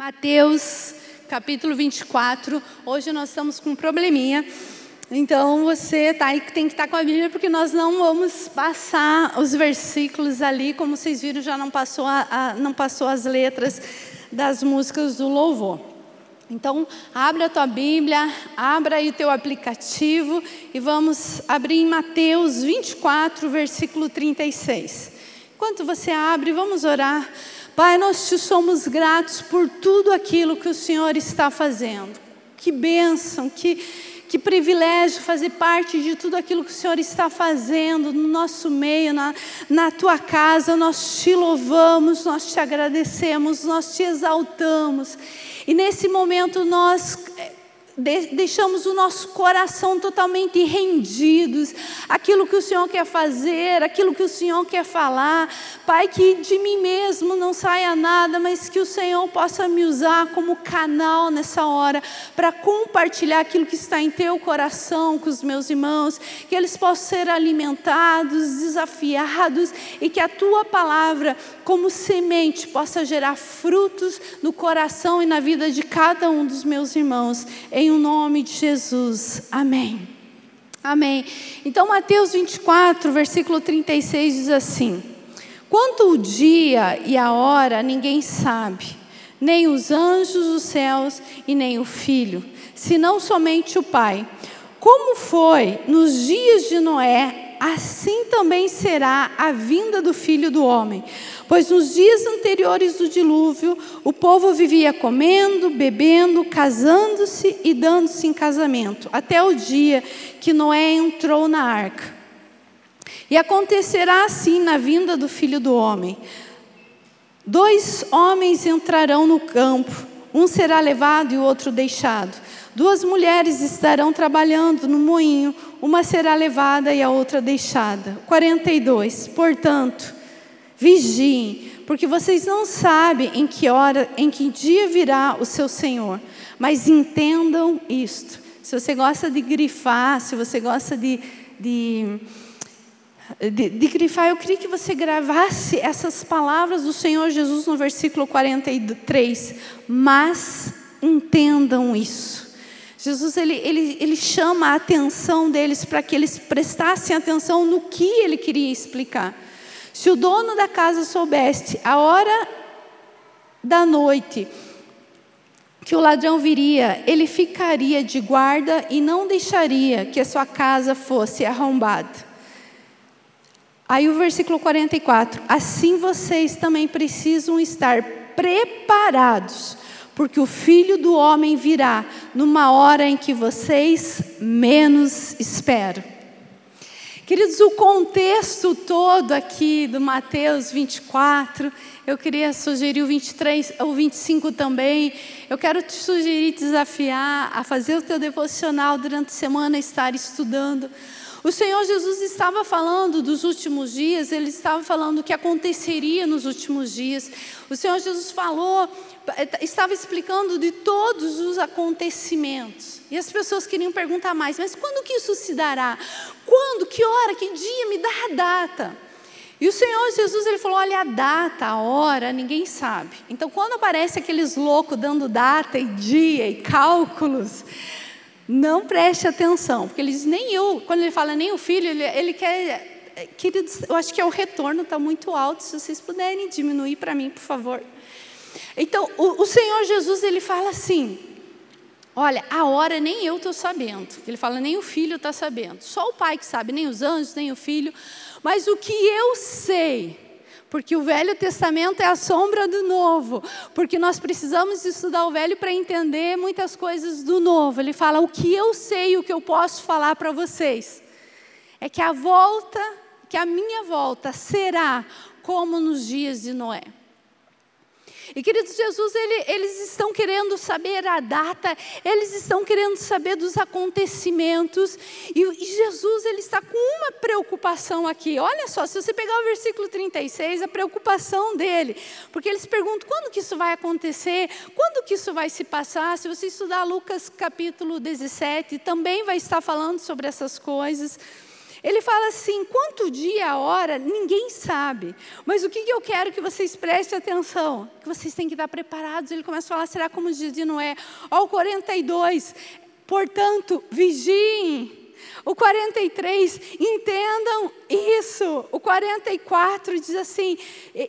Mateus, capítulo 24. Hoje nós estamos com um probleminha. Então você tá aí, tem que estar tá com a Bíblia, porque nós não vamos passar os versículos ali, como vocês viram, já não passou, a, a, não passou as letras das músicas do louvor. Então, abre a tua Bíblia, abra aí o teu aplicativo e vamos abrir em Mateus 24, versículo 36. Enquanto você abre, vamos orar. Pai, nós te somos gratos por tudo aquilo que o Senhor está fazendo. Que bênção, que, que privilégio fazer parte de tudo aquilo que o Senhor está fazendo no nosso meio, na, na tua casa. Nós te louvamos, nós te agradecemos, nós te exaltamos. E nesse momento nós deixamos o nosso coração totalmente rendidos, aquilo que o Senhor quer fazer, aquilo que o Senhor quer falar. Pai, que de mim mesmo não saia nada, mas que o Senhor possa me usar como canal nessa hora para compartilhar aquilo que está em teu coração com os meus irmãos, que eles possam ser alimentados, desafiados e que a tua palavra, como semente, possa gerar frutos no coração e na vida de cada um dos meus irmãos. Em o nome de Jesus. Amém. Amém. Então, Mateus 24, versículo 36 diz assim: Quanto o dia e a hora ninguém sabe, nem os anjos dos céus e nem o filho, senão somente o Pai. Como foi nos dias de Noé, assim também será a vinda do filho do homem. Pois nos dias anteriores do dilúvio, o povo vivia comendo, bebendo, casando-se e dando-se em casamento, até o dia que Noé entrou na arca. E acontecerá assim na vinda do filho do homem: dois homens entrarão no campo, um será levado e o outro deixado. Duas mulheres estarão trabalhando no moinho, uma será levada e a outra deixada. 42. Portanto, vigiem, porque vocês não sabem em que hora, em que dia virá o seu Senhor. Mas entendam isto. Se você gosta de grifar, se você gosta de, de de, grifar, eu queria que você gravasse essas palavras do Senhor Jesus no versículo 43. Mas entendam isso. Jesus ele, ele, ele chama a atenção deles para que eles prestassem atenção no que ele queria explicar. Se o dono da casa soubesse a hora da noite que o ladrão viria, ele ficaria de guarda e não deixaria que a sua casa fosse arrombada. Aí o versículo 44: Assim vocês também precisam estar preparados porque o filho do homem virá numa hora em que vocês menos esperam. Queridos, o contexto todo aqui do Mateus 24, eu queria sugerir o 23, o 25 também. Eu quero te sugerir, desafiar a fazer o teu devocional durante a semana, estar estudando. O Senhor Jesus estava falando dos últimos dias, ele estava falando o que aconteceria nos últimos dias. O Senhor Jesus falou estava explicando de todos os acontecimentos. E as pessoas queriam perguntar mais, mas quando que isso se dará? Quando? Que hora? Que dia? Me dá a data. E o Senhor Jesus ele falou: olha, a data, a hora, ninguém sabe. Então, quando aparece aqueles loucos dando data e dia e cálculos, não preste atenção, porque ele diz: nem eu, quando ele fala nem o filho, ele, ele quer, queridos, eu acho que é o retorno está muito alto. Se vocês puderem diminuir para mim, por favor. Então, o, o Senhor Jesus, ele fala assim: Olha, a hora nem eu estou sabendo. Ele fala, nem o filho está sabendo. Só o pai que sabe, nem os anjos, nem o filho. Mas o que eu sei, porque o Velho Testamento é a sombra do Novo, porque nós precisamos estudar o Velho para entender muitas coisas do Novo. Ele fala, o que eu sei, o que eu posso falar para vocês, é que a volta, que a minha volta será como nos dias de Noé. E queridos, Jesus, ele, eles estão querendo saber a data, eles estão querendo saber dos acontecimentos. E, e, Jesus, ele está com uma preocupação aqui. Olha só, se você pegar o versículo 36, a preocupação dele. Porque eles perguntam quando que isso vai acontecer, quando que isso vai se passar. Se você estudar Lucas capítulo 17, também vai estar falando sobre essas coisas. Ele fala assim: quanto dia, a hora, ninguém sabe. Mas o que eu quero que vocês prestem atenção? Que vocês têm que estar preparados. Ele começa a falar: será como diz de Noé? O 42. Portanto, vigiem. O 43, entendam isso. O 44 diz assim: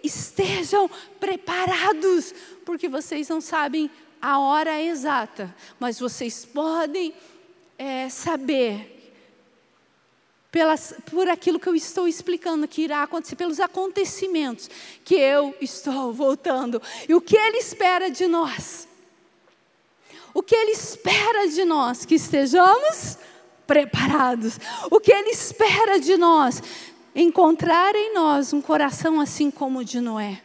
estejam preparados, porque vocês não sabem a hora exata, mas vocês podem é, saber pelas, por aquilo que eu estou explicando que irá acontecer, pelos acontecimentos que eu estou voltando. E o que Ele espera de nós? O que Ele espera de nós? Que estejamos preparados. O que Ele espera de nós? Encontrar em nós um coração assim como o de Noé.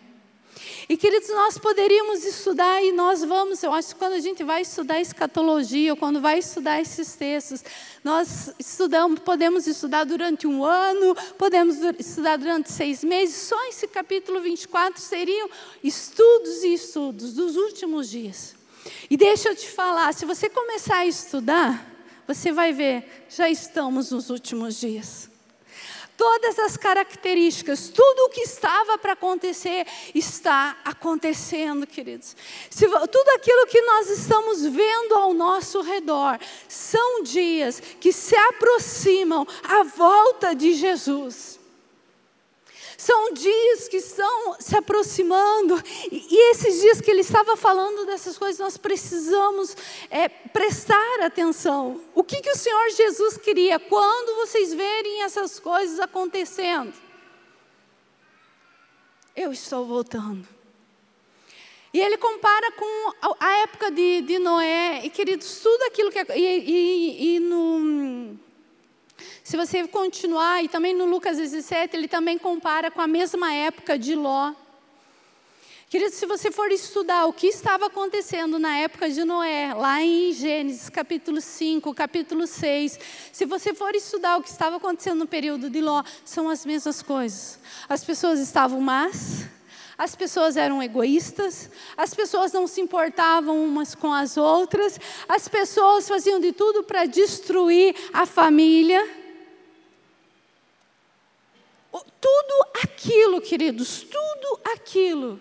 E queridos, nós poderíamos estudar e nós vamos, eu acho que quando a gente vai estudar escatologia, ou quando vai estudar esses textos, nós estudamos, podemos estudar durante um ano, podemos estudar durante seis meses, só esse capítulo 24 seriam estudos e estudos dos últimos dias. E deixa eu te falar, se você começar a estudar, você vai ver, já estamos nos últimos dias todas as características, tudo o que estava para acontecer, está acontecendo, queridos. Se, tudo aquilo que nós estamos vendo ao nosso redor são dias que se aproximam à volta de Jesus. São dias que estão se aproximando, e, esses dias que ele estava falando dessas coisas, nós precisamos é, prestar atenção. O que, que o Senhor Jesus queria quando vocês verem essas coisas acontecendo? Eu estou voltando. E ele compara com a época de, de Noé, e queridos, tudo aquilo que. E, e, e no se você continuar, e também no Lucas 17, ele também compara com a mesma época de Ló. Querido, se você for estudar o que estava acontecendo na época de Noé, lá em Gênesis capítulo 5, capítulo 6, se você for estudar o que estava acontecendo no período de Ló, são as mesmas coisas. As pessoas estavam más, as pessoas eram egoístas, as pessoas não se importavam umas com as outras, as pessoas faziam de tudo para destruir a família. Tudo aquilo, queridos, tudo aquilo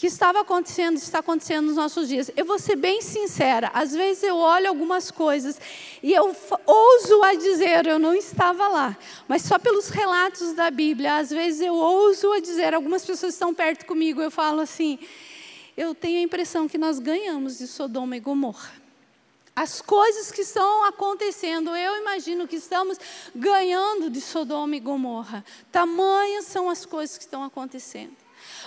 que estava acontecendo, está acontecendo nos nossos dias. Eu vou ser bem sincera, às vezes eu olho algumas coisas e eu ouso a dizer, eu não estava lá, mas só pelos relatos da Bíblia, às vezes eu ouso a dizer, algumas pessoas estão perto comigo, eu falo assim, eu tenho a impressão que nós ganhamos de Sodoma e Gomorra as coisas que estão acontecendo, eu imagino que estamos ganhando de Sodoma e Gomorra. Tamanhas são as coisas que estão acontecendo.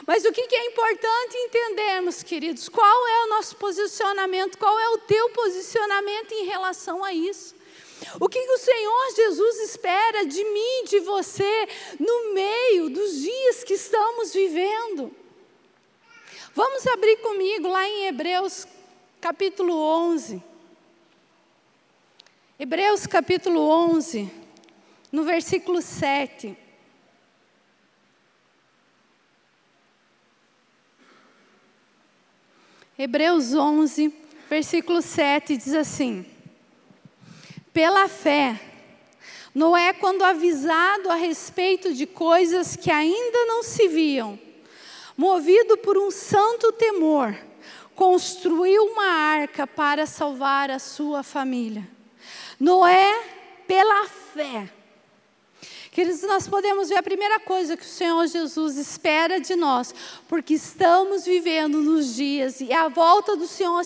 Mas o que é importante entendermos, queridos, qual é o nosso posicionamento, qual é o teu posicionamento em relação a isso? O que, o Senhor Jesus espera de mim, de você, no meio dos dias que estamos vivendo? Vamos abrir comigo lá em Hebreus capítulo 11. Hebreus capítulo 11, no versículo 7. Hebreus 11, versículo 7 diz assim: Pela fé, Noé, quando avisado a respeito de coisas que ainda não se viam, movido por um santo temor, construiu uma arca para salvar a sua família. Noé, pela fé. Queridos, nós podemos ver a primeira coisa que o Senhor Jesus espera de nós, porque estamos vivendo nos dias e a volta do Senhor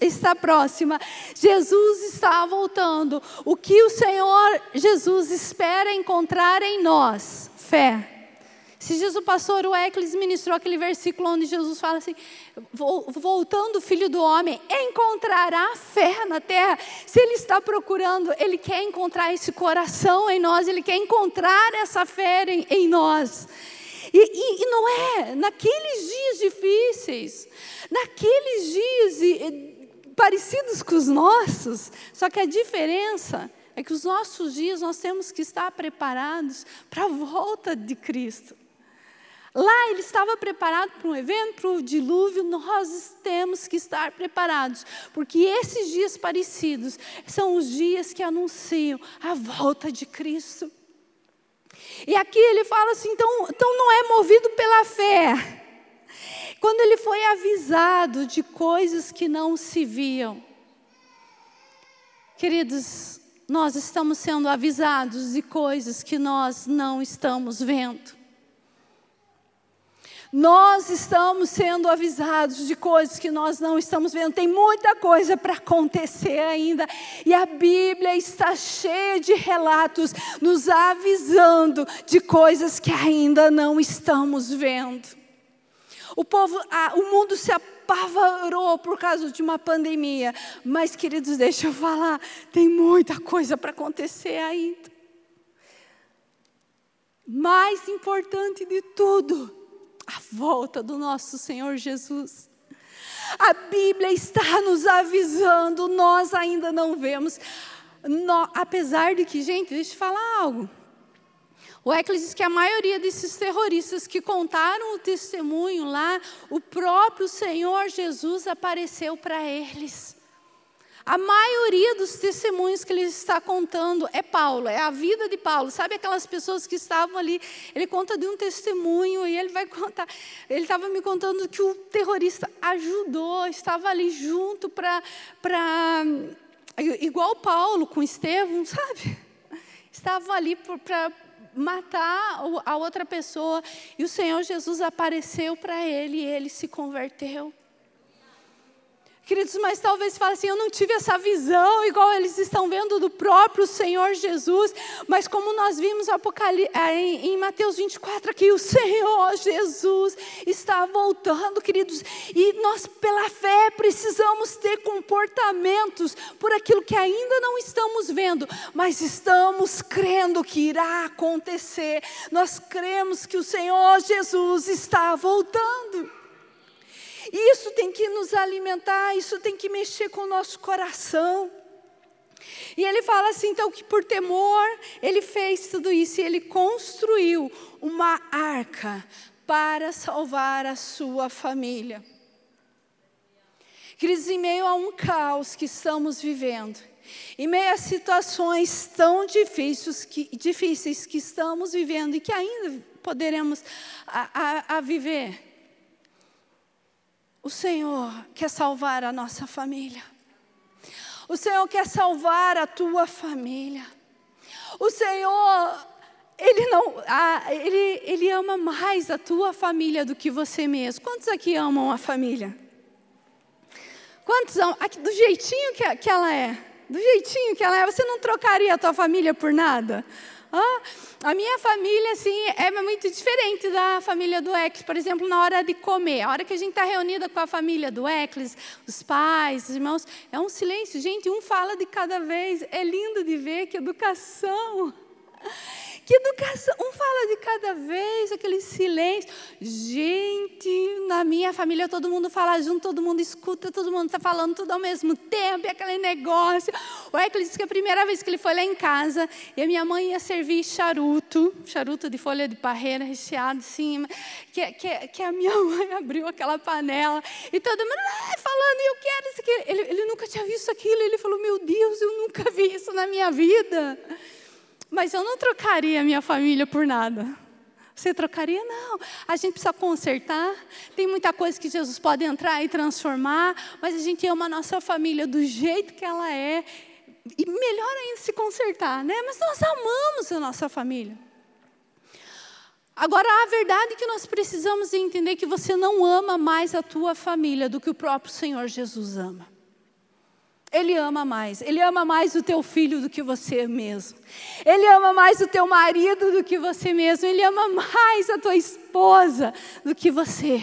está próxima. Jesus está voltando. O que o Senhor Jesus espera encontrar em nós? Fé. Se Jesus, o pastor Weckles ministrou aquele versículo onde Jesus fala assim: voltando o filho do homem, encontrará fé na terra. Se ele está procurando, ele quer encontrar esse coração em nós, ele quer encontrar essa fé em, em nós. E, e, e, não é naqueles dias difíceis, naqueles dias e, parecidos com os nossos, só que a diferença é que os nossos dias nós temos que estar preparados para a volta de Cristo. Lá ele estava preparado para um evento, para o dilúvio, nós temos que estar preparados, porque esses dias parecidos são os dias que anunciam a volta de Cristo. E aqui ele fala assim: então, então não é movido pela fé. Quando ele foi avisado de coisas que não se viam. Queridos, nós estamos sendo avisados de coisas que nós não estamos vendo. Nós estamos sendo avisados de coisas que nós não estamos vendo. Tem muita coisa para acontecer ainda. E a Bíblia está cheia de relatos nos avisando de coisas que ainda não estamos vendo. O povo, o mundo se apavorou por causa de uma pandemia. Mas, queridos, deixa eu falar, tem muita coisa para acontecer ainda. Mais importante de tudo, a volta do nosso Senhor Jesus. A Bíblia está nos avisando, nós ainda não vemos. No, apesar de que, gente, deixa eu falar algo. O Eccles diz que a maioria desses terroristas que contaram o testemunho lá, o próprio Senhor Jesus apareceu para eles. A maioria dos testemunhos que ele está contando é Paulo, é a vida de Paulo. Sabe aquelas pessoas que estavam ali? Ele conta de um testemunho e ele vai contar. Ele estava me contando que o terrorista ajudou, estava ali junto para. Igual Paulo com Estevão, sabe? Estava ali para matar a outra pessoa. E o Senhor Jesus apareceu para ele e ele se converteu. Queridos, mas talvez fale assim: eu não tive essa visão igual eles estão vendo do próprio Senhor Jesus, mas como nós vimos eh, em, em Mateus 24 aqui, o Senhor Jesus está voltando, queridos, e nós, pela fé, precisamos ter comportamentos por aquilo que ainda não estamos vendo, mas estamos crendo que irá acontecer, nós cremos que o Senhor Jesus está voltando. Isso tem que nos alimentar, isso tem que mexer com o nosso coração. E ele fala assim, então, que por temor ele fez tudo isso e ele construiu uma arca para salvar a sua família. Queridos, em meio a um caos que estamos vivendo, em meio a situações tão difíceis que, difíceis que estamos vivendo e que ainda poderemos a, a, a viver, o Senhor quer salvar a nossa família. O Senhor quer salvar a tua família. O Senhor, Ele não, ele, ele ama mais a tua família do que você mesmo. Quantos aqui amam a família? Quantos amam? Do jeitinho que, que ela é. Do jeitinho que ela é. Você não trocaria a tua família por nada? Ah, a minha família, assim, é muito diferente da família do Eclis. Por exemplo, na hora de comer, a hora que a gente está reunida com a família do Eclis, os pais, os irmãos, é um silêncio. Gente, um fala de cada vez. É lindo de ver que educação. Que educação, um fala de cada vez, aquele silêncio. Gente, na minha família todo mundo fala junto, todo mundo escuta, todo mundo está falando tudo ao mesmo tempo, é aquele negócio. O Eclis disse que a primeira vez que ele foi lá em casa, e a minha mãe ia servir charuto, charuto de folha de parreira recheado em cima, que, que, que a minha mãe abriu aquela panela, e todo mundo ah, falando, eu quero isso aqui. Ele, ele nunca tinha visto aquilo, ele falou, meu Deus, eu nunca vi isso na minha vida. Mas eu não trocaria minha família por nada. Você trocaria? Não. A gente precisa consertar. Tem muita coisa que Jesus pode entrar e transformar, mas a gente ama a nossa família do jeito que ela é. E melhor ainda se consertar, né? Mas nós amamos a nossa família. Agora, a verdade é que nós precisamos entender que você não ama mais a tua família do que o próprio Senhor Jesus ama. Ele ama mais. Ele ama mais o teu filho do que você mesmo. Ele ama mais o teu marido do que você mesmo. Ele ama mais a tua esposa do que você.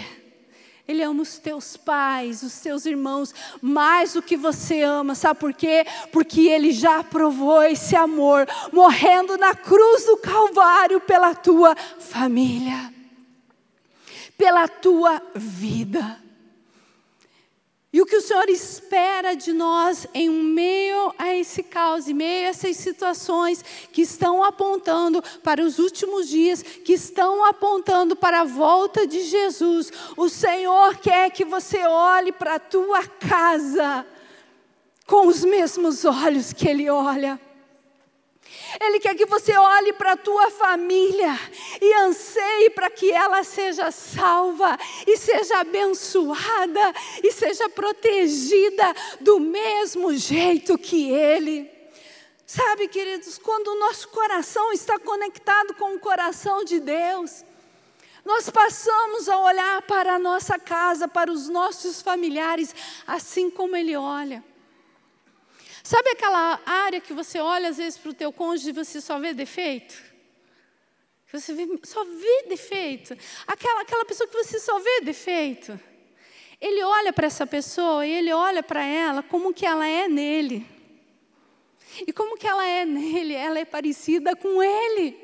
Ele ama os teus pais, os teus irmãos, mais do que você ama. Sabe por quê? Porque ele já provou esse amor, morrendo na cruz do Calvário pela tua família, pela tua vida. E o que o Senhor espera de nós em meio a esse caos, em meio a essas situações que estão apontando para os últimos dias, que estão apontando para a volta de Jesus. O Senhor quer que você olhe para a tua casa com os mesmos olhos que Ele olha. Ele quer que você olhe para a tua família e anseie para que ela seja salva e seja abençoada e seja protegida do mesmo jeito que ele. Sabe, queridos, quando o nosso coração está conectado com o coração de Deus, nós passamos a olhar para a nossa casa, para os nossos familiares, assim como Ele olha. Sabe aquela área que você olha às vezes para o teu cônjuge e você só vê defeito? Você só vê defeito. Aquela, aquela pessoa que você só vê defeito. Ele olha para essa pessoa e ele olha para ela como que ela é nele. E como que ela é nele? Ela é parecida com ele.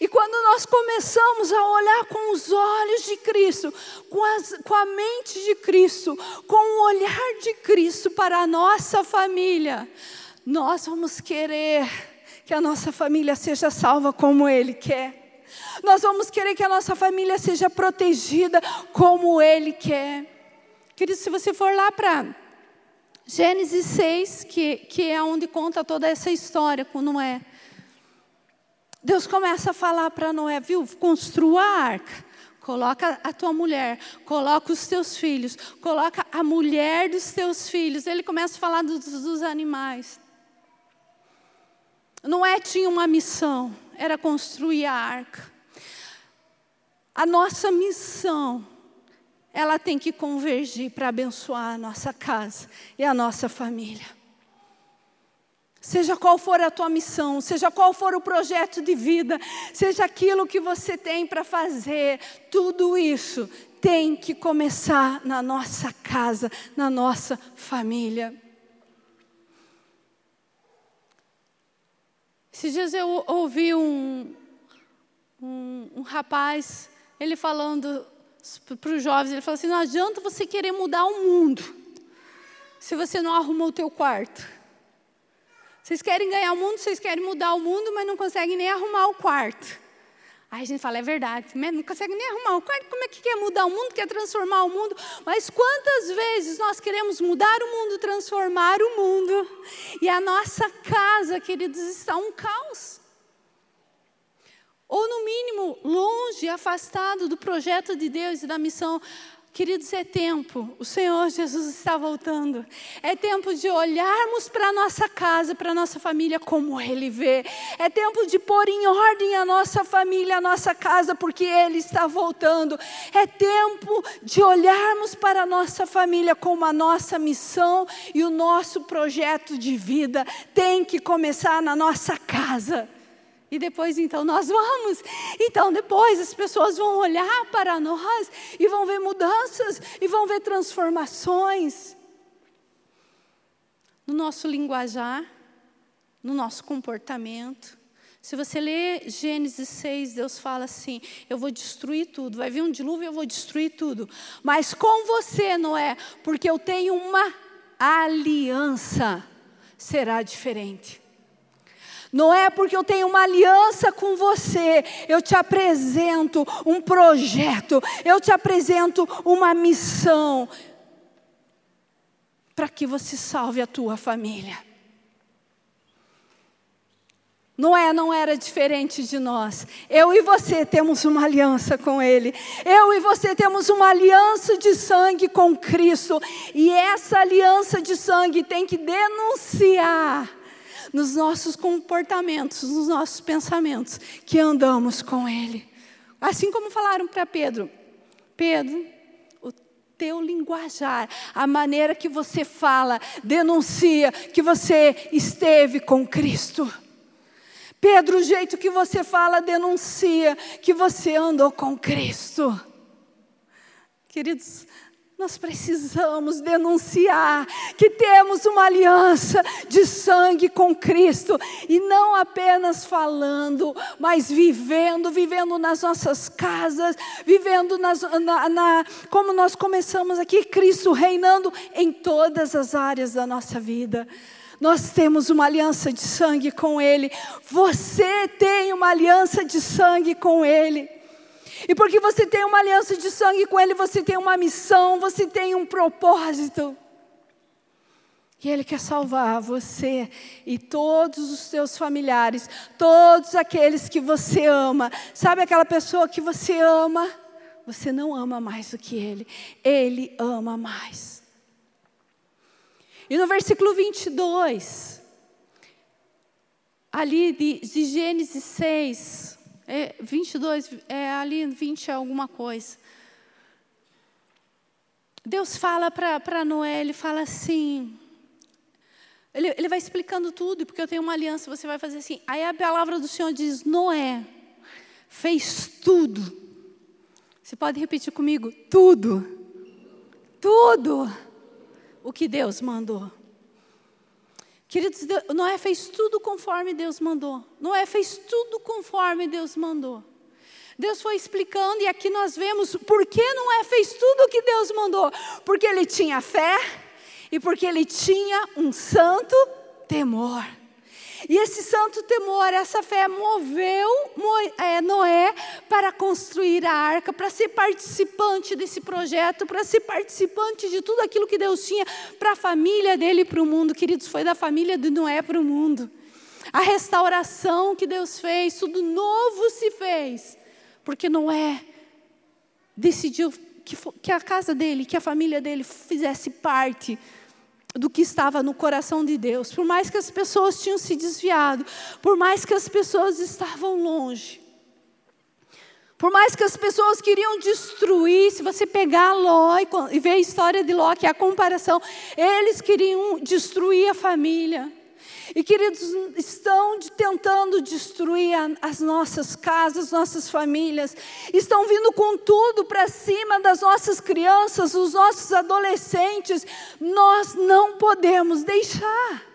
E quando nós começamos a olhar com os olhos de Cristo, com, as, com, a mente de Cristo, com o olhar de Cristo para a nossa família, nós vamos querer que a nossa família seja salva como Ele quer. Nós vamos querer que a nossa família seja protegida como Ele quer. Querido, se você for lá para Gênesis 6, que, que é onde conta toda essa história com Noé. Deus começa a falar para Noé, viu? Construa a arca. Coloca a tua mulher, coloca os teus filhos, coloca a mulher dos teus filhos. Ele começa a falar dos, dos animais. Noé tinha uma missão, era construir a arca. A nossa missão, ela tem que convergir para abençoar a nossa casa e a nossa família. Seja qual for a tua missão, seja qual for o projeto de vida, seja aquilo que você tem para fazer, tudo isso tem que começar na nossa casa, na nossa família. Esses dias eu ouvi um, um, um rapaz, ele falando para os jovens, ele falou assim, não adianta você querer mudar o mundo, se você não arrumou o teu quarto. Vocês querem ganhar o mundo, vocês querem mudar o mundo, mas não conseguem nem arrumar o quarto. Aí a gente fala, é verdade, não consegue nem arrumar o quarto, como é que quer mudar o mundo, quer transformar o mundo? Mas quantas vezes nós queremos mudar o mundo, transformar o mundo, e a nossa casa, queridos, está um caos. Ou no mínimo, longe, afastado do projeto de Deus e da missão Queridos, é tempo, o Senhor Jesus está voltando. É tempo de olharmos para a nossa casa, para a nossa família como Ele vê. É tempo de pôr em ordem a nossa família, a nossa casa, porque Ele está voltando. É tempo de olharmos para a nossa família como a nossa missão e o nosso projeto de vida tem que começar na nossa casa. E depois, então, nós vamos. Então, depois, as pessoas vão olhar para nós e vão ver mudanças e vão ver transformações no nosso linguajar, no nosso comportamento. Se você ler Gênesis 6, Deus fala assim: Eu vou destruir tudo. Vai vir um dilúvio, eu vou destruir tudo. Mas com você, Noé, porque eu tenho uma aliança, será diferente. Não é porque eu tenho uma aliança com você, eu te apresento um projeto, eu te apresento uma missão para que você salve a tua família. Noé não era diferente de nós. Eu e você temos uma aliança com Ele. Eu e você temos uma aliança de sangue com Cristo. E essa aliança de sangue tem que denunciar nos nossos comportamentos, nos nossos pensamentos, que andamos com Ele. Assim como falaram para Pedro: Pedro, o teu linguajar, a maneira que você fala, denuncia que você esteve com Cristo. Pedro, o jeito que você fala denuncia que você andou com Cristo. Queridos, nós precisamos denunciar que temos uma aliança de sangue com Cristo e não apenas falando, mas vivendo, vivendo nas nossas casas, vivendo nas, na, na, como nós começamos aqui, Cristo reinando em todas as áreas da nossa vida. Nós temos uma aliança de sangue com Ele. Você tem uma aliança de sangue com Ele. E porque você tem uma aliança de sangue com Ele, você tem uma missão, você tem um propósito. E Ele quer salvar você e todos os seus familiares, todos aqueles que você ama. Sabe aquela pessoa que você ama? Você não ama mais do que Ele, Ele ama mais. E no versículo 22, ali de, de Gênesis 6, é, 22, é ali 20 alguma coisa. Deus fala para Noé, ele fala assim, ele, ele vai explicando tudo, porque eu tenho uma aliança, você vai fazer assim. Aí a palavra do Senhor diz: Noé fez tudo. Você pode repetir comigo? Tudo. Tudo o que Deus mandou. Queridos, Noé fez tudo conforme Deus mandou. Noé fez tudo conforme Deus mandou. Deus foi explicando, e aqui nós vemos por que Noé fez tudo o que Deus mandou. Porque ele tinha fé e porque ele tinha um santo temor. E esse santo temor, essa fé moveu é, Noé para construir a arca, para ser participante desse projeto, para ser participante de tudo aquilo que Deus tinha para a família dele e para o mundo. Queridos, foi da família de Noé para o mundo. A restauração que Deus fez, tudo novo se fez, porque Noé decidiu que, que a casa dele, que a família dele fizesse parte do que estava no coração de Deus. Por mais que as pessoas tinham se desviado, por mais que as pessoas estavam longe, por mais que as pessoas queriam destruir, se você pegar Ló e ver a história de Ló, que é a comparação, eles queriam destruir a família. E queridos, estão tentando destruir as nossas casas, nossas famílias, estão vindo com tudo para cima das nossas crianças, dos nossos adolescentes. Nós não podemos deixar.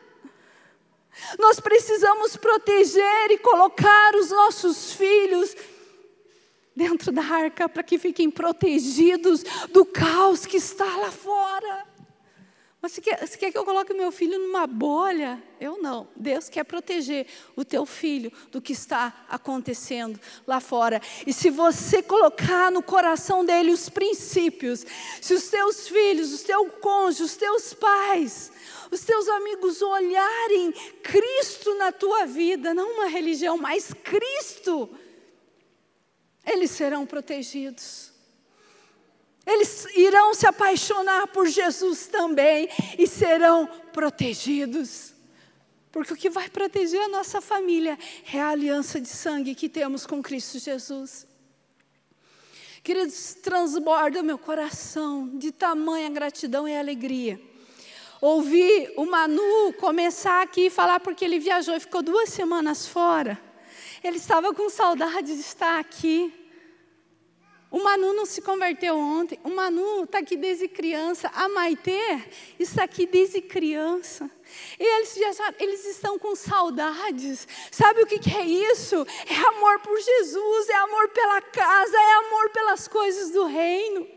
Nós precisamos proteger e colocar os nossos filhos dentro da arca para que fiquem protegidos do caos que está lá fora. Mas você quer, você quer que eu coloque meu filho numa bolha? Eu não. Deus quer proteger o teu filho do que está acontecendo lá fora. E se você colocar no coração dele os princípios, se os teus filhos, os teus cônjuges, os teus pais, os teus amigos olharem Cristo na tua vida, não uma religião, mas Cristo, eles serão protegidos. Eles irão se apaixonar por Jesus também e serão protegidos. Porque o que vai proteger a nossa família é a aliança de sangue que temos com Cristo Jesus. Queridos, transborda meu coração de tamanha gratidão e alegria. Ouvi o Manu começar aqui e falar porque ele viajou e ficou duas semanas fora. Ele estava com saudade de estar aqui. O Manu não se converteu ontem. O Manu está aqui desde criança. A Maitê está aqui desde criança. E eles, já, eles estão com saudades. Sabe o que, que é isso? É amor por Jesus, é amor pela casa, é amor pelas coisas do reino.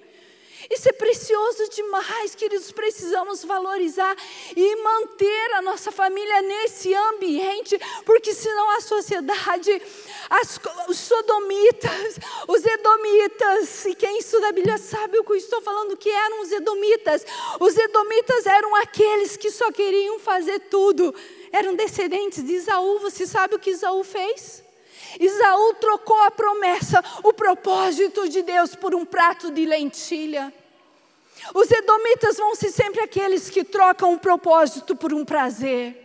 Isso é precioso demais, queridos. Precisamos valorizar e manter a nossa família nesse ambiente, porque senão a sociedade, as, os sodomitas, os edomitas, e quem estuda a Bíblia sabe o que eu estou falando, que eram os edomitas. Os edomitas eram aqueles que só queriam fazer tudo, eram descendentes de Isaú. Você sabe o que Isaú fez? Isaú trocou a promessa, o propósito de Deus por um prato de lentilha. Os edomitas vão ser sempre aqueles que trocam o propósito por um prazer.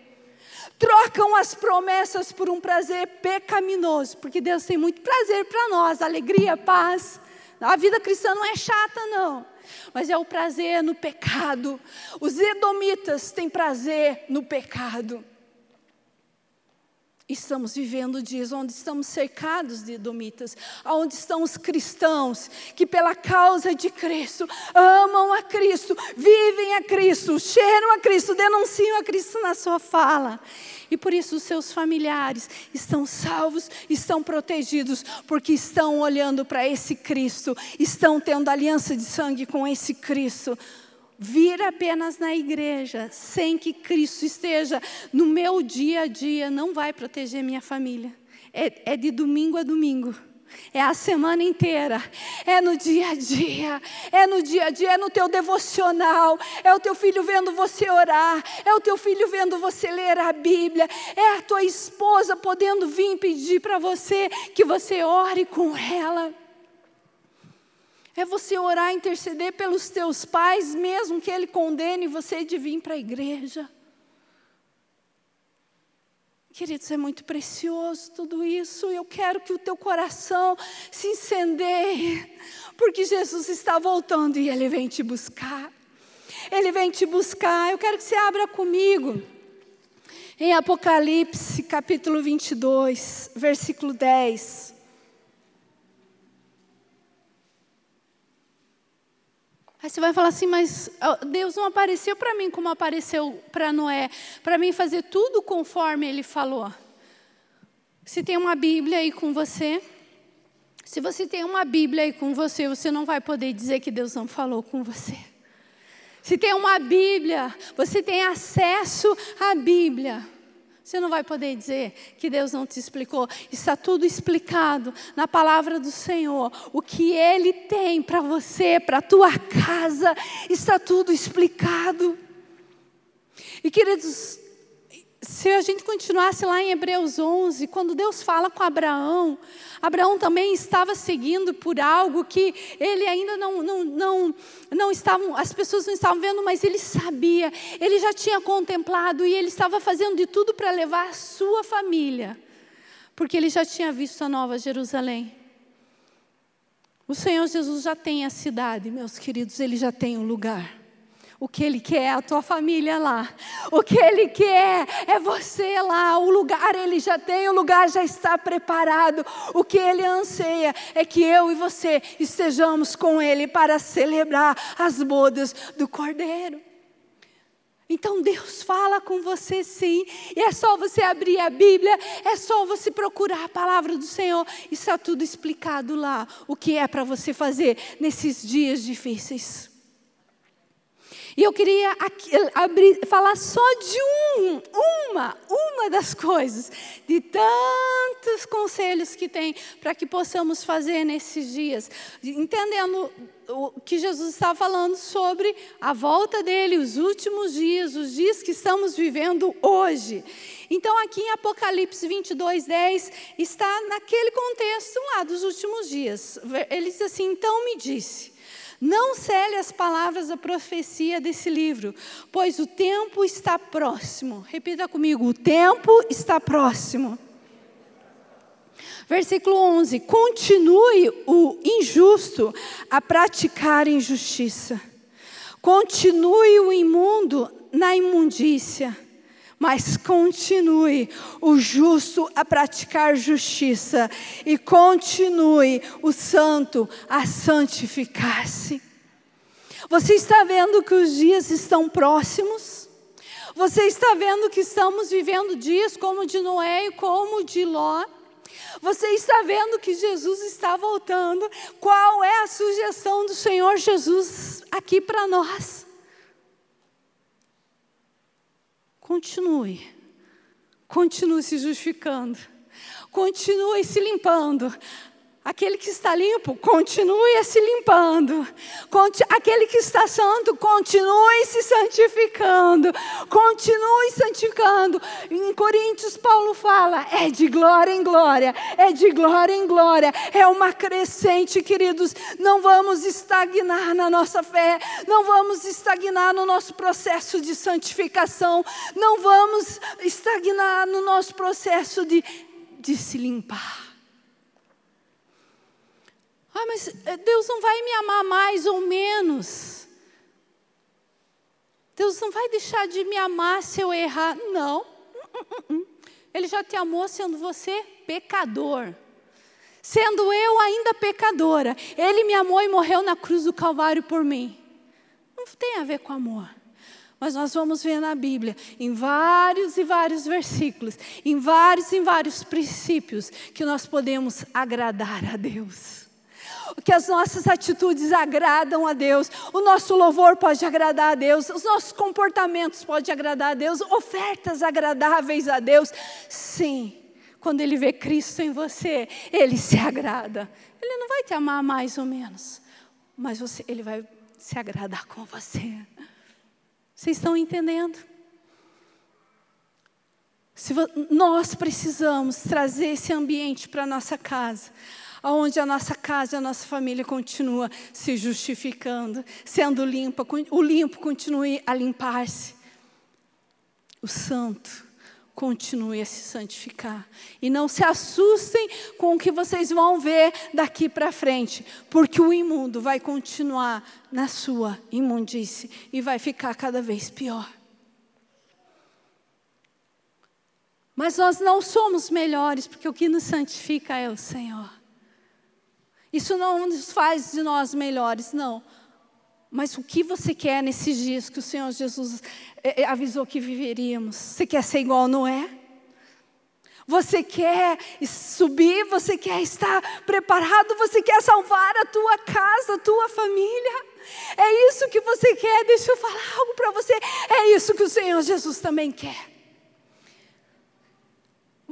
Trocam as promessas por um prazer pecaminoso, porque Deus tem muito prazer para nós, alegria, paz. A vida cristã não é chata, não, mas é o prazer no pecado. Os edomitas têm prazer no pecado. Estamos vivendo dias onde estamos cercados de domitas, onde estão os cristãos que, pela causa de Cristo, amam a Cristo, vivem a Cristo, cheiram a Cristo, denunciam a Cristo na sua fala. E por isso os seus familiares estão salvos, estão protegidos, porque estão olhando para esse Cristo, estão tendo aliança de sangue com esse Cristo vir apenas na igreja, sem que Cristo esteja no meu dia a dia, não vai proteger minha família. É, é de domingo a domingo. É a semana inteira, é no dia a dia, é no dia a dia, é no teu devocional, é o teu filho vendo você orar, é o teu filho vendo você ler a Bíblia, é a tua esposa podendo vir pedir para você que você ore com ela. É você orar, interceder pelos teus pais, mesmo que ele condene você de vir para a igreja. Queridos, é muito precioso tudo isso. Eu quero que o teu coração se incendeie, porque Jesus está voltando e ele vem te buscar. Ele vem te buscar. Eu quero que você abra comigo em Apocalipse, capítulo 22, versículo 10. Aí você vai falar assim, mas Deus não apareceu para mim como apareceu para Noé, para mim fazer tudo conforme ele falou. Se tem uma Bíblia aí com você, se você tem uma Bíblia aí com você, você não vai poder dizer que Deus não falou com você. Se tem uma Bíblia, você tem acesso à Bíblia. Você não vai poder dizer que Deus não te explicou. Está tudo explicado na palavra do Senhor. O que Ele tem para você, para a tua casa, está tudo explicado. E queridos, se a gente continuasse lá em Hebreus 11, quando Deus fala com Abraão, Abraão também estava seguindo por algo que ele ainda não, não, não, não estavam, as pessoas não estavam vendo, mas ele sabia, ele já tinha contemplado e ele estava fazendo de tudo para levar a sua família, porque ele já tinha visto a nova Jerusalém. O Senhor Jesus já tem a cidade, meus queridos, ele já tem o lugar. O que Ele quer é a tua família lá. O que Ele quer é você lá. O lugar Ele já tem, o lugar já está preparado. O que Ele anseia é que eu e você estejamos com Ele para celebrar as bodas do Cordeiro. Então Deus fala com você sim, e é só você abrir a Bíblia, é só você procurar a palavra do Senhor, está tudo explicado lá, o que é para você fazer nesses dias difíceis. E eu queria aqui, abrir, falar só de um, uma, uma das coisas, de tantos conselhos que tem para que possamos fazer nesses dias, entendendo o que Jesus estava falando sobre a volta dele, os últimos dias, os dias que estamos vivendo hoje. Então, aqui em Apocalipse 22, 10, está naquele contexto lá dos últimos dias. Ele diz assim: Então me disse. Não cele as palavras da profecia desse livro, pois o tempo está próximo. Repita comigo: o tempo está próximo. Versículo 11: Continue o injusto a praticar injustiça, continue o imundo na imundícia mas continue o justo a praticar justiça e continue o santo a santificar-se. Você está vendo que os dias estão próximos? Você está vendo que estamos vivendo dias como de Noé e como de Ló? Você está vendo que Jesus está voltando? Qual é a sugestão do Senhor Jesus aqui para nós? Continue. Continue se justificando. Continue se limpando. Aquele que está limpo, continue se limpando. Aquele que está santo, continue se santificando. Continue santificando. Em Coríntios, Paulo fala: é de glória em glória, é de glória em glória. É uma crescente, queridos. Não vamos estagnar na nossa fé, não vamos estagnar no nosso processo de santificação, não vamos estagnar no nosso processo de, de se limpar. Ah, mas eh, Deus não vai me amar mais ou menos. Deus não vai deixar de me amar se eu errar. Não. Ele já te amou sendo você pecador. Sendo eu ainda pecadora, Ele me amou e morreu na cruz do Calvário por mim. Não tem a ver com amor. Mas nós vamos ver na Bíblia, em vários e vários versículos, em vários e vários princípios, que nós podemos agradar a Deus. Que as nossas atitudes agradam a Deus, o nosso louvor pode agradar a Deus, os nossos comportamentos podem agradar a Deus, ofertas agradáveis a Deus. Sim, quando Ele vê Cristo em você, Ele se agrada. Ele não vai te amar mais ou menos, mas você, Ele vai se agradar com você. Vocês estão entendendo? Se nós precisamos trazer esse ambiente para a nossa casa, onde a nossa casa e a nossa família continua se justificando, sendo limpa, o limpo continue a limpar-se. O santo continue a se santificar. E não se assustem com o que vocês vão ver daqui para frente, porque o imundo vai continuar na sua imundície e vai ficar cada vez pior. Mas nós não somos melhores, porque o que nos santifica é o Senhor. Isso não nos faz de nós melhores, não. Mas o que você quer nesses dias que o Senhor Jesus eh, eh, avisou que viveríamos? Você quer ser igual Noé? Você quer subir, você quer estar preparado, você quer salvar a tua casa, a tua família. É isso que você quer. Deixa eu falar algo para você. É isso que o Senhor Jesus também quer.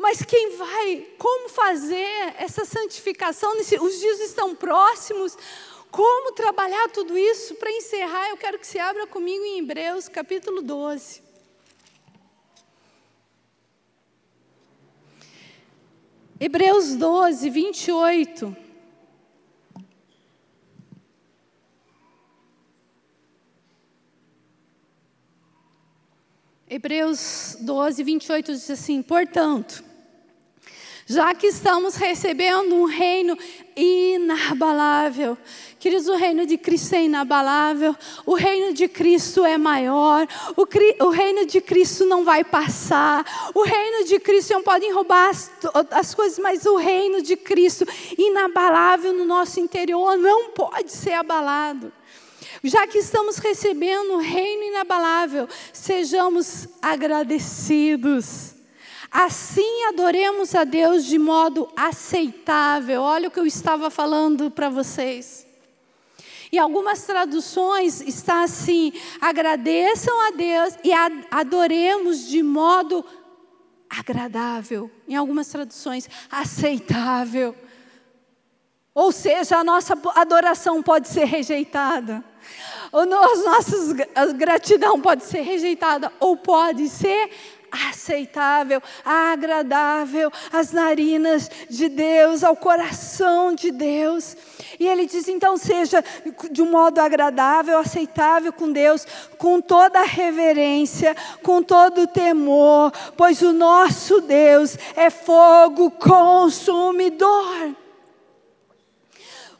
Mas quem vai, como fazer essa santificação? Os dias estão próximos. Como trabalhar tudo isso? Para encerrar, eu quero que você abra comigo em Hebreus capítulo 12. Hebreus 12, 28. Hebreus 12, 28 diz assim: Portanto, já que estamos recebendo um reino inabalável. Queridos, o reino de Cristo é inabalável, o reino de Cristo é maior, o, o reino de Cristo não vai passar, o reino de Cristo não podem roubar as, as coisas, mas o reino de Cristo, inabalável no nosso interior, não pode ser abalado. Já que estamos recebendo o reino inabalável, sejamos agradecidos. Assim adoremos a Deus de modo aceitável. Olha o que eu estava falando para vocês. Em algumas traduções está assim: agradeçam a Deus e adoremos de modo agradável. Em algumas traduções, aceitável. Ou seja, a nossa adoração pode ser rejeitada. Ou a nossa gratidão pode ser rejeitada, ou pode ser aceitável, agradável às narinas de Deus, ao coração de Deus. E ele diz: então, seja de um modo agradável, aceitável com Deus, com toda reverência, com todo temor, pois o nosso Deus é fogo consumidor.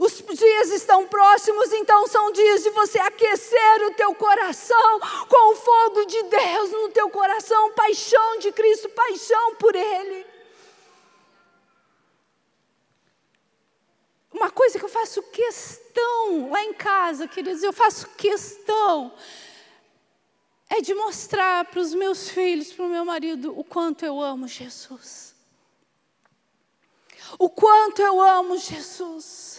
Os dias estão próximos, então são dias de você aquecer o teu coração com o fogo de Deus no teu coração, paixão de Cristo, paixão por Ele. Uma coisa que eu faço questão lá em casa, queridos, eu faço questão é de mostrar para os meus filhos, para o meu marido, o quanto eu amo Jesus. O quanto eu amo Jesus.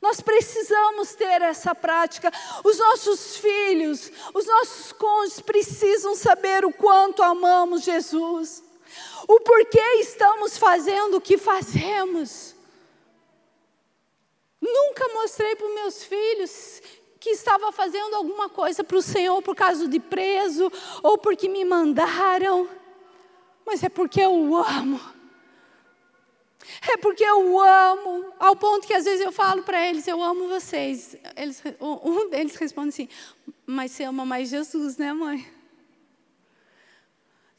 Nós precisamos ter essa prática. Os nossos filhos, os nossos cônjuges precisam saber o quanto amamos Jesus. O porquê estamos fazendo o que fazemos. Nunca mostrei para meus filhos que estava fazendo alguma coisa para o Senhor por causa de preso ou porque me mandaram, mas é porque eu o amo. É porque eu amo, ao ponto que às vezes eu falo para eles, eu amo vocês. Eles, um deles responde assim, mas você ama mais Jesus, né, mãe?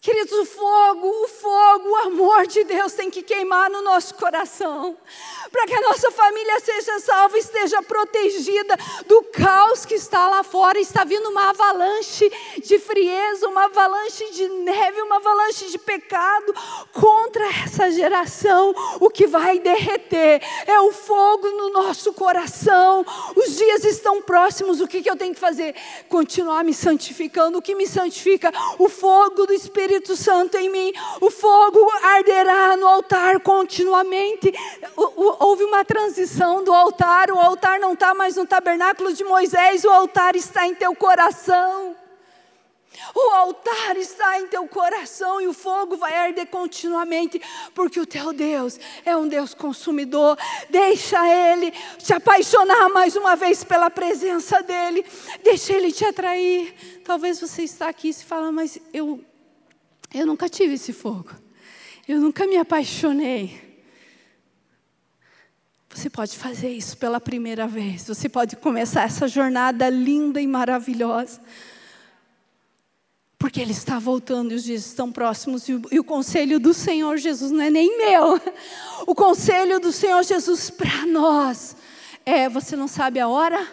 Queridos, o fogo, o fogo, o amor de Deus tem que queimar no nosso coração, para que a nossa família seja salva, esteja protegida do caos que está lá fora. Está vindo uma avalanche de frieza, uma avalanche de neve, uma avalanche de pecado contra essa geração. O que vai derreter é o fogo no nosso coração. Os dias estão próximos, o que, que eu tenho que fazer? Continuar me santificando. O que me santifica? O fogo do Espírito Santo em mim. O fogo arderá no altar continuamente. Houve uma transição do altar, o altar não está mais no tabernáculo de Moisés, o altar está em teu coração. O altar está em teu coração e o fogo vai arder continuamente, porque o teu Deus é um Deus consumidor. Deixa Ele te apaixonar mais uma vez pela presença dEle, deixa Ele te atrair. Talvez você está aqui e se fala, mas eu, eu nunca tive esse fogo, eu nunca me apaixonei. Você pode fazer isso pela primeira vez. Você pode começar essa jornada linda e maravilhosa. Porque Ele está voltando e os dias estão próximos. E o, e o conselho do Senhor Jesus não é nem meu. O conselho do Senhor Jesus para nós é: você não sabe a hora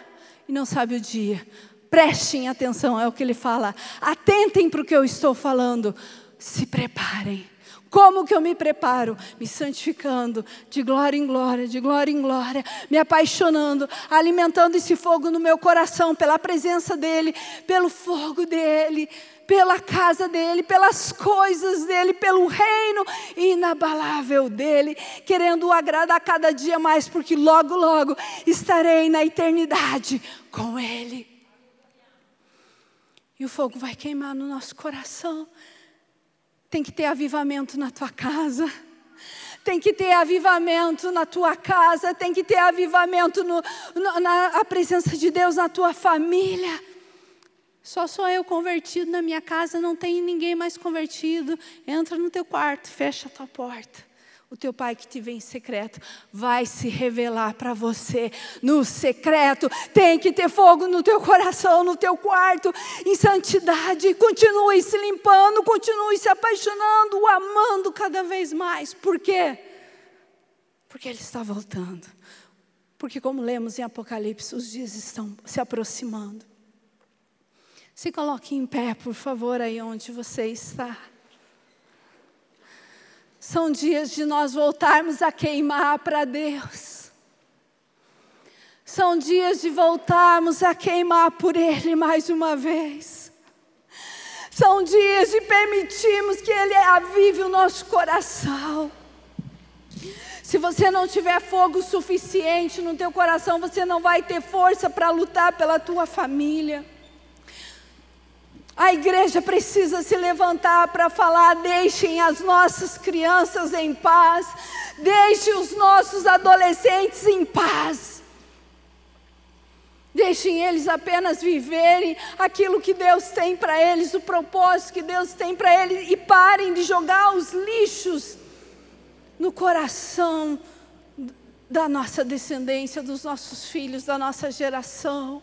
e não sabe o dia. Prestem atenção, é o que ele fala. Atentem para o que eu estou falando. Se preparem como que eu me preparo? Me santificando de glória em glória, de glória em glória, me apaixonando, alimentando esse fogo no meu coração pela presença dEle, pelo fogo dEle, pela casa dEle, pelas coisas dEle, pelo reino inabalável dEle, querendo o agradar cada dia mais, porque logo, logo estarei na eternidade com Ele. E o fogo vai queimar no nosso coração. Tem que ter avivamento na tua casa. Tem que ter avivamento na tua casa, tem que ter avivamento no, no, na a presença de Deus na tua família. Só sou eu convertido na minha casa, não tem ninguém mais convertido. Entra no teu quarto, fecha a tua porta o teu pai que te vê em secreto vai se revelar para você no secreto. Tem que ter fogo no teu coração, no teu quarto, em santidade. Continue se limpando, continue se apaixonando, amando cada vez mais. Por quê? Porque ele está voltando. Porque, como lemos em Apocalipse, os dias estão se aproximando. Se coloque em pé, por favor, aí onde você está. São dias de nós voltarmos a queimar para Deus. São dias de voltarmos a queimar por Ele mais uma vez. São dias de permitirmos que Ele avive o nosso coração. Se você não tiver fogo suficiente no teu coração, você não vai ter força para lutar pela tua família. A igreja precisa se levantar para falar: deixem as nossas crianças em paz, deixem os nossos adolescentes em paz. Deixem eles apenas viverem aquilo que Deus tem para eles, o propósito que Deus tem para eles, e parem de jogar os lixos no coração da nossa descendência, dos nossos filhos, da nossa geração.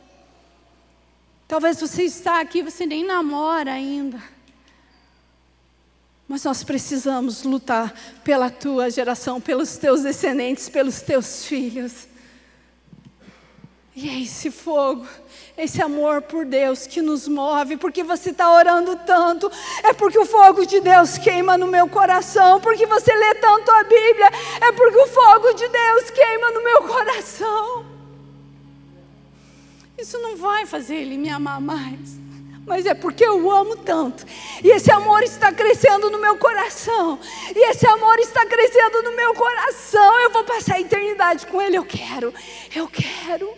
Talvez você está aqui, você nem namora ainda. Mas nós precisamos lutar pela tua geração, pelos teus descendentes, pelos teus filhos. E é esse fogo, esse amor por Deus que nos move, porque você está orando tanto, é porque o fogo de Deus queima no meu coração, porque você lê tanto a Bíblia, é porque o fogo de Deus queima no meu coração. Isso não vai fazer ele me amar mais. Mas é porque eu amo tanto. E esse amor está crescendo no meu coração. E esse amor está crescendo no meu coração. Eu vou passar a eternidade com ele. Eu quero. Eu quero.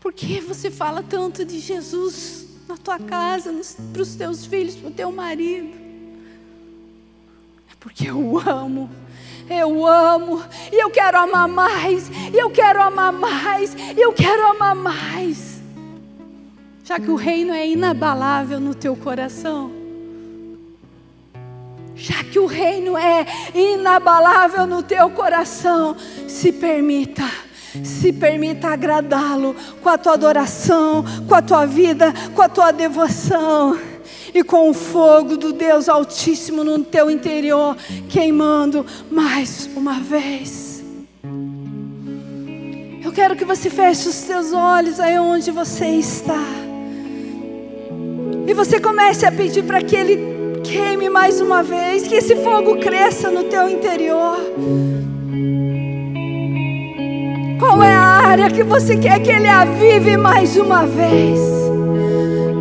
Por que você fala tanto de Jesus na tua casa, para os teus filhos, para o teu marido? É porque eu amo eu amo, e eu quero amar mais, e eu quero amar mais, e eu quero amar mais. Já que o reino é inabalável no teu coração, já que o reino é inabalável no teu coração, se permita se permita agradá-lo com a tua adoração, com a tua vida, com a tua devoção e com o fogo do Deus Altíssimo no teu interior, queimando mais uma vez. Eu quero que você feche os teus olhos aí onde você está. E você comece a pedir para que Ele queime mais uma vez, que esse fogo cresça no teu interior. Qual é a área que você quer que Ele avive mais uma vez?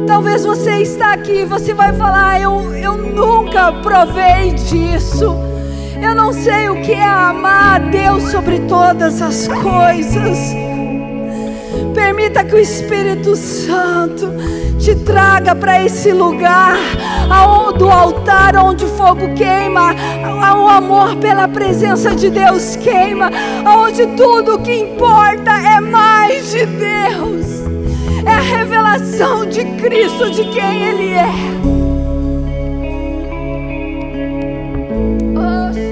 Talvez você está aqui e você vai falar: eu, eu nunca provei disso. Eu não sei o que é amar a Deus sobre todas as coisas. Permita que o Espírito Santo te traga para esse lugar do altar onde o fogo queima, o amor pela presença de Deus queima, onde tudo o que importa é mais de Deus, é a revelação de Cristo, de quem Ele é. Oh,